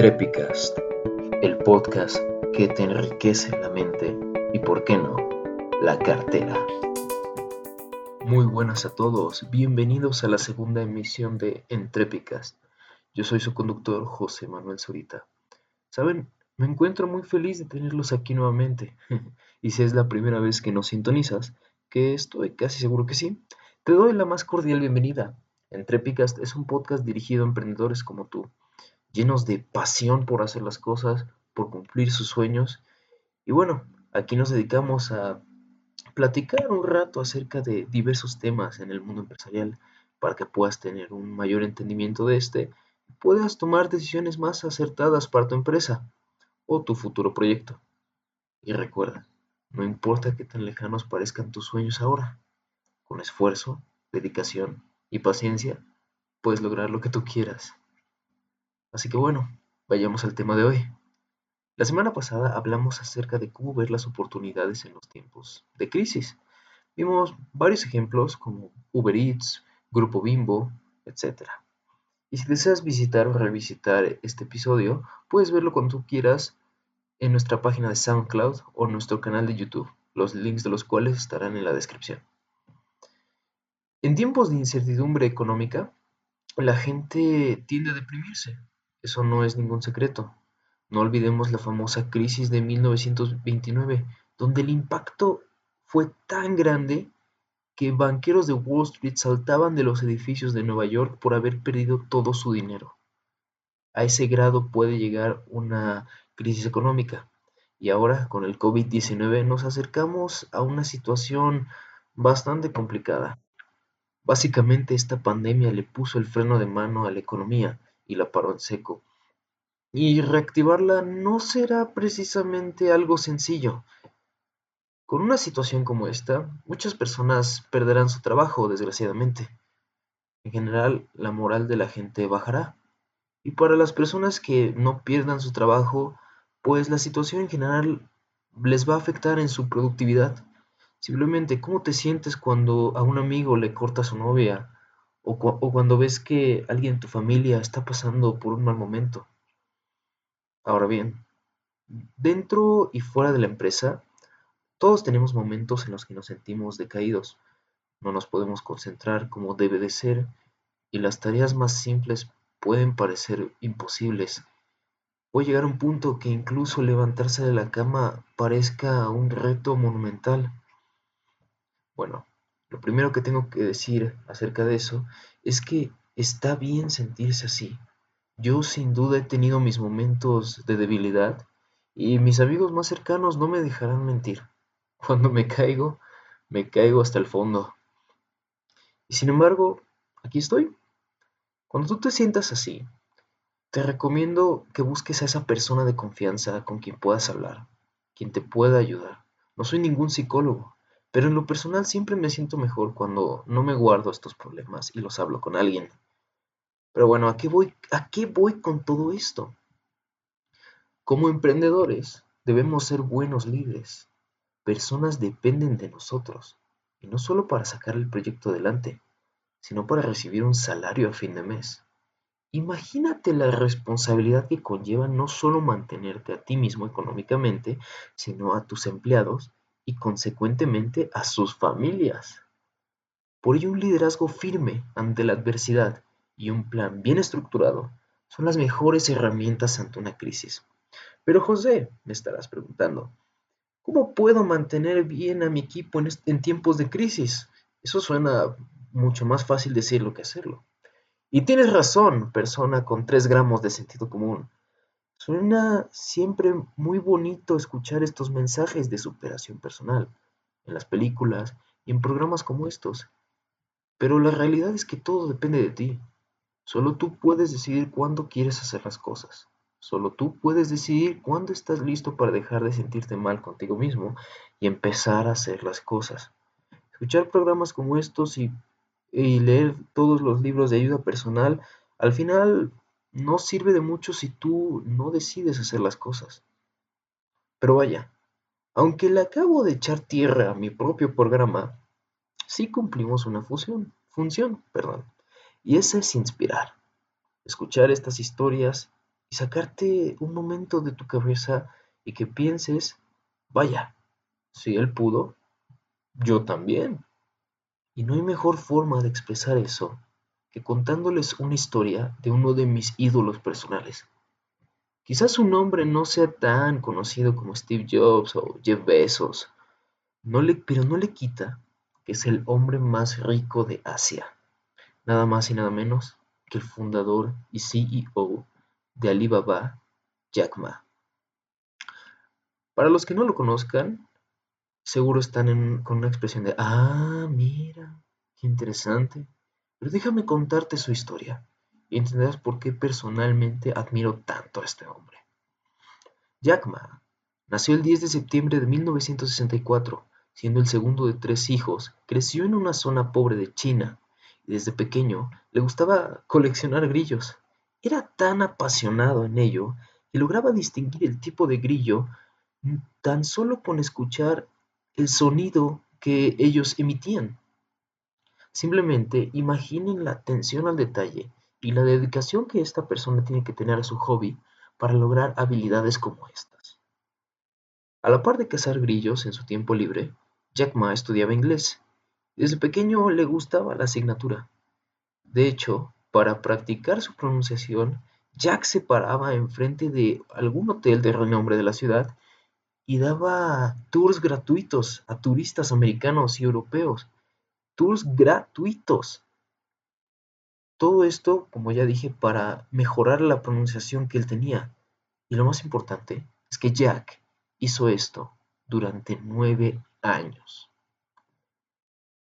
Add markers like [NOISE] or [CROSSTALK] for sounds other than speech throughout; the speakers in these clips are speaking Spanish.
Trepicast, el podcast que te enriquece la mente y, por qué no, la cartera. Muy buenas a todos, bienvenidos a la segunda emisión de Entrepicast. Yo soy su conductor José Manuel Zurita. Saben, me encuentro muy feliz de tenerlos aquí nuevamente. [LAUGHS] y si es la primera vez que nos sintonizas, que estoy casi seguro que sí, te doy la más cordial bienvenida. Entrepicast es un podcast dirigido a emprendedores como tú llenos de pasión por hacer las cosas, por cumplir sus sueños. Y bueno, aquí nos dedicamos a platicar un rato acerca de diversos temas en el mundo empresarial para que puedas tener un mayor entendimiento de este y puedas tomar decisiones más acertadas para tu empresa o tu futuro proyecto. Y recuerda, no importa qué tan lejanos parezcan tus sueños ahora, con esfuerzo, dedicación y paciencia, puedes lograr lo que tú quieras. Así que bueno, vayamos al tema de hoy. La semana pasada hablamos acerca de cómo ver las oportunidades en los tiempos de crisis. Vimos varios ejemplos como Uber Eats, Grupo Bimbo, etc. Y si deseas visitar o revisitar este episodio, puedes verlo cuando tú quieras en nuestra página de SoundCloud o nuestro canal de YouTube, los links de los cuales estarán en la descripción. En tiempos de incertidumbre económica, la gente tiende a deprimirse eso no es ningún secreto. No olvidemos la famosa crisis de 1929, donde el impacto fue tan grande que banqueros de Wall Street saltaban de los edificios de Nueva York por haber perdido todo su dinero. A ese grado puede llegar una crisis económica. Y ahora, con el COVID-19, nos acercamos a una situación bastante complicada. Básicamente, esta pandemia le puso el freno de mano a la economía y la paró en seco. Y reactivarla no será precisamente algo sencillo. Con una situación como esta, muchas personas perderán su trabajo, desgraciadamente. En general, la moral de la gente bajará. Y para las personas que no pierdan su trabajo, pues la situación en general les va a afectar en su productividad. Simplemente, ¿cómo te sientes cuando a un amigo le corta su novia o, cuando ves que alguien en tu familia está pasando por un mal momento. Ahora bien, dentro y fuera de la empresa, todos tenemos momentos en los que nos sentimos decaídos, no nos podemos concentrar como debe de ser y las tareas más simples pueden parecer imposibles. Puede llegar a un punto que incluso levantarse de la cama parezca un reto monumental. Bueno, lo primero que tengo que decir acerca de eso es que está bien sentirse así. Yo sin duda he tenido mis momentos de debilidad y mis amigos más cercanos no me dejarán mentir. [LAUGHS] Cuando me caigo, me caigo hasta el fondo. Y sin embargo, aquí estoy. Cuando tú te sientas así, te recomiendo que busques a esa persona de confianza con quien puedas hablar, quien te pueda ayudar. No soy ningún psicólogo, pero en lo personal siempre me siento mejor cuando no me guardo estos problemas y los hablo con alguien. Pero bueno, ¿a qué voy, a qué voy con todo esto? Como emprendedores debemos ser buenos líderes. Personas dependen de nosotros, y no solo para sacar el proyecto adelante, sino para recibir un salario a fin de mes. Imagínate la responsabilidad que conlleva no solo mantenerte a ti mismo económicamente, sino a tus empleados y consecuentemente a sus familias. Por ello un liderazgo firme ante la adversidad y un plan bien estructurado son las mejores herramientas ante una crisis. Pero José, me estarás preguntando, ¿cómo puedo mantener bien a mi equipo en, tiempos de crisis? Eso suena mucho más fácil decirlo que hacerlo. Y tienes razón, persona con tres gramos de sentido común. Suena siempre muy bonito escuchar estos mensajes de superación personal en las películas y en programas como estos. Pero la realidad es que todo depende de ti. Solo tú puedes decidir cuándo quieres hacer las cosas. Solo tú puedes decidir cuándo estás listo para dejar de sentirte mal contigo mismo y empezar a hacer las cosas. Escuchar programas como estos y, y leer todos los libros de ayuda personal al final no sirve de mucho si tú no decides hacer las cosas. Pero vaya, aunque le acabo de echar tierra a mi propio programa, sí cumplimos una función, función, perdón, y esa es inspirar, escuchar estas historias y sacarte un momento de tu cabeza y que pienses, vaya, si él pudo, yo también. Y no hay mejor forma de expresar eso que contándoles una historia de uno de mis ídolos personales. Quizás su nombre no sea tan conocido como Steve Jobs o Jeff Bezos, pero no le quita que es el hombre más rico de Asia, nada más y nada menos que el fundador y CEO de Alibaba, Jack Ma. Para los que no lo conozcan, seguro están con una expresión de, ah, mira, qué interesante. Pero déjame contarte su historia y entenderás por qué personalmente admiro tanto a este hombre. Jack Ma nació el 10 de septiembre de 1964, siendo el segundo de tres hijos, creció en una zona pobre de China y desde pequeño le gustaba coleccionar grillos. Era tan apasionado en ello que lograba distinguir el tipo de grillo tan solo con escuchar el sonido que ellos emitían. Simplemente imaginen la atención al detalle y la dedicación que esta persona tiene que tener a su hobby para lograr habilidades como estas. A la par de cazar grillos en su tiempo libre, Jack Ma estudiaba inglés. Desde pequeño le gustaba la asignatura. De hecho, para practicar su pronunciación, Jack se paraba enfrente de algún hotel de renombre de la ciudad y daba tours gratuitos a turistas americanos y europeos tours gratuitos. Todo esto, como ya dije, para mejorar la pronunciación que él tenía. Y lo más importante es que Jack hizo esto durante nueve años.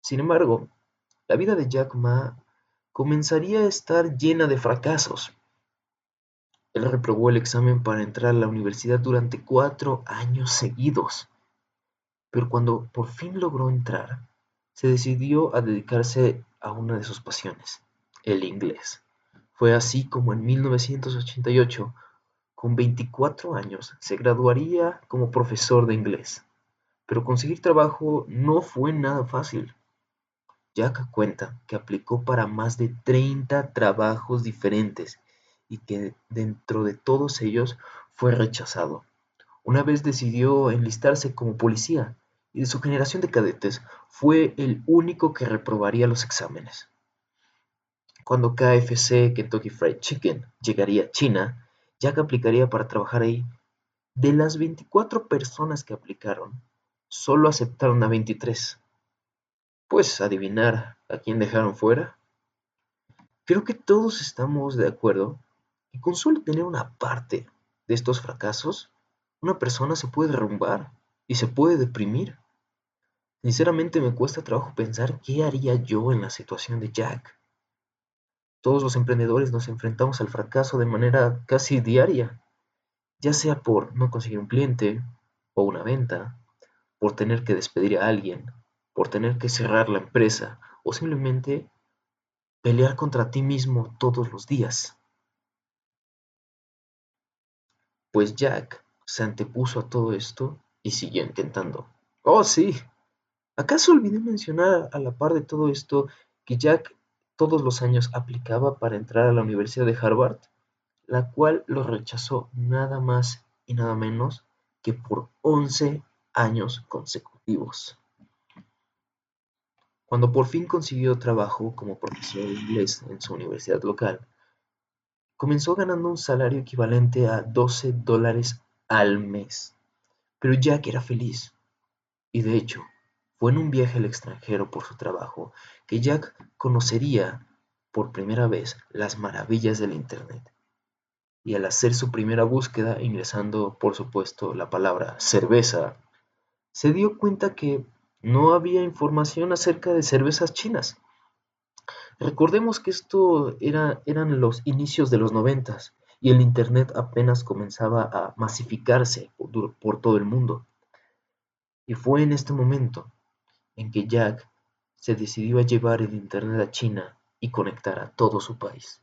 Sin embargo, la vida de Jack Ma comenzaría a estar llena de fracasos. Él reprobó el examen para entrar a la universidad durante cuatro años seguidos. Pero cuando por fin logró entrar, se decidió a dedicarse a una de sus pasiones, el inglés. Fue así como en 1988, con 24 años, se graduaría como profesor de inglés. Pero conseguir trabajo no fue nada fácil. Jack cuenta que aplicó para más de 30 trabajos diferentes y que dentro de todos ellos fue rechazado. Una vez decidió enlistarse como policía y de su generación de cadetes fue el único que reprobaría los exámenes. Cuando KFC, Kentucky Fried Chicken, llegaría a China, Jack aplicaría para trabajar ahí. De las 24 personas que aplicaron, solo aceptaron a 23. Pues adivinar a quién dejaron fuera. Creo que todos estamos de acuerdo que con solo tener una parte de estos fracasos, una persona se puede derrumbar y se puede deprimir. Sinceramente me cuesta trabajo pensar qué haría yo en la situación de Jack. Todos los emprendedores nos enfrentamos al fracaso de manera casi diaria, ya sea por no conseguir un cliente o una venta, por tener que despedir a alguien, por tener que cerrar la empresa o simplemente pelear contra ti mismo todos los días. Pues Jack se antepuso a todo esto y siguió intentando. Oh, sí, ¿Acaso olvidé mencionar a la par de todo esto que Jack todos los años aplicaba para entrar a la Universidad de Harvard, la cual lo rechazó nada más y nada menos que por 11 años consecutivos? Cuando por fin consiguió trabajo como profesor de inglés en su universidad local, comenzó ganando un salario equivalente a 12 dólares al mes. Pero Jack era feliz. Y de hecho, fue en un viaje al extranjero por su trabajo que Jack conocería por primera vez las maravillas del Internet. Y al hacer su primera búsqueda, ingresando por supuesto la palabra cerveza, se dio cuenta que no había información acerca de cervezas chinas. Recordemos que esto era, eran los inicios de los noventas y el Internet apenas comenzaba a masificarse por todo el mundo. Y fue en este momento en que Jack se decidió a llevar el Internet a China y conectar a todo su país.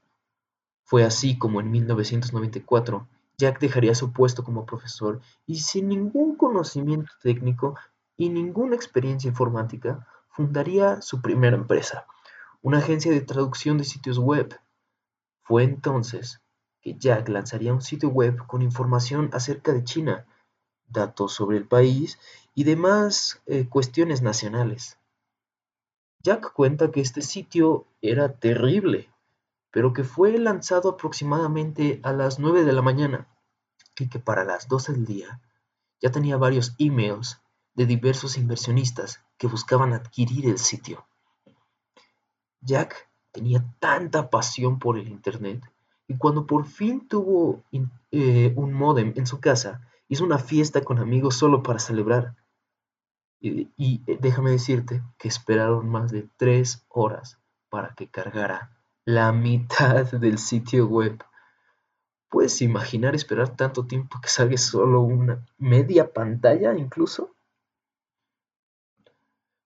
Fue así como en 1994 Jack dejaría su puesto como profesor y sin ningún conocimiento técnico y ninguna experiencia informática fundaría su primera empresa, una agencia de traducción de sitios web. Fue entonces que Jack lanzaría un sitio web con información acerca de China, datos sobre el país y demás eh, cuestiones nacionales. Jack cuenta que este sitio era terrible, pero que fue lanzado aproximadamente a las 9 de la mañana y que para las 12 del día ya tenía varios emails de diversos inversionistas que buscaban adquirir el sitio. Jack tenía tanta pasión por el Internet y cuando por fin tuvo eh, un modem en su casa, hizo una fiesta con amigos solo para celebrar. Y, y, eh, déjame decirte que esperaron más de tres horas para que cargara la mitad [LAUGHS] del sitio web. ¿Puedes imaginar esperar tanto tiempo que salga solo una media pantalla incluso?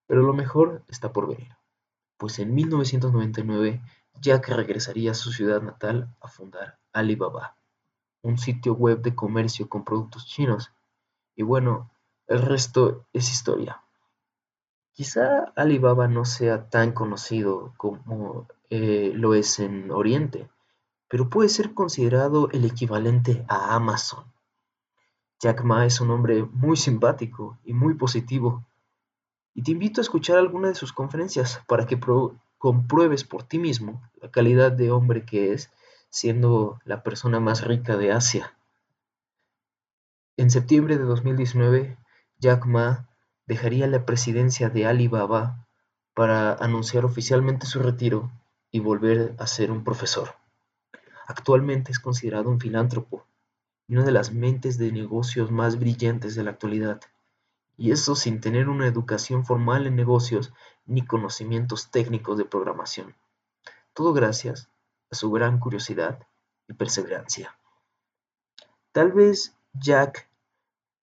Pero lo mejor está por venir, pues en 1999 Jack regresaría a su ciudad natal a fundar Alibaba, un sitio web de comercio con productos chinos. Y bueno, el resto es historia. Quizá Alibaba no sea tan conocido como eh, lo es en Oriente, pero puede ser considerado el equivalente a Amazon. Jack Ma es un hombre muy simpático y muy positivo, y te invito a escuchar alguna de sus conferencias para que compruebes por ti mismo la calidad de hombre que es, siendo la persona más rica de Asia. En septiembre de 2019, Jack Ma dejaría la presidencia de Alibaba para anunciar oficialmente su retiro y volver a ser un profesor. Actualmente es considerado un filántropo y una de las mentes de negocios más brillantes de la actualidad, y eso sin tener una educación formal en negocios ni conocimientos técnicos de programación. Todo gracias a su gran curiosidad y perseverancia. Tal vez Jack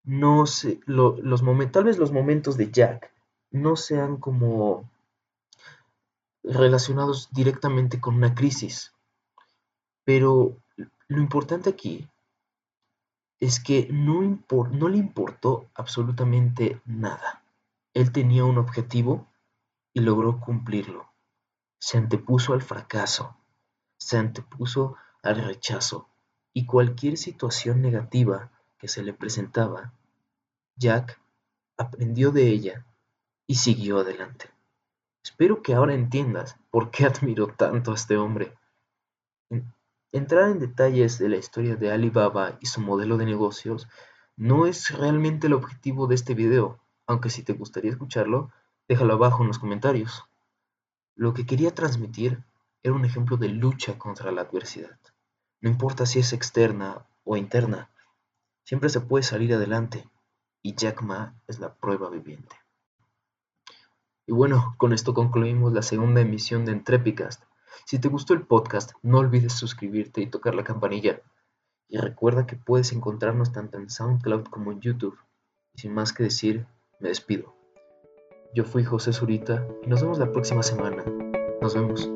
no se, los momentos, tal vez los momentos de Jack no sean como relacionados directamente con una crisis, pero lo importante aquí es que no, no le importó absolutamente nada. Él tenía un objetivo y logró cumplirlo. Se antepuso al fracaso, se antepuso al rechazo y cualquier situación negativa que se le presentaba, Jack aprendió de ella y siguió adelante. Espero que ahora entiendas por qué admiro tanto a este hombre. Entrar en detalles de la historia de Alibaba y su modelo de negocios no es realmente el objetivo de este video, aunque si te gustaría escucharlo, déjalo abajo en los comentarios. Lo que quería transmitir era un ejemplo de lucha contra la adversidad. No importa si es externa o interna, siempre se puede salir adelante y Jack Ma es la prueba viviente. Y bueno, con esto concluimos la segunda emisión de Entrepicast. Si te gustó el podcast, no olvides suscribirte y tocar la campanilla. Y recuerda que puedes encontrarnos tanto en SoundCloud como en YouTube. Y sin más que decir, me despido. Yo fui José Zurita y nos vemos la próxima semana. Nos vemos.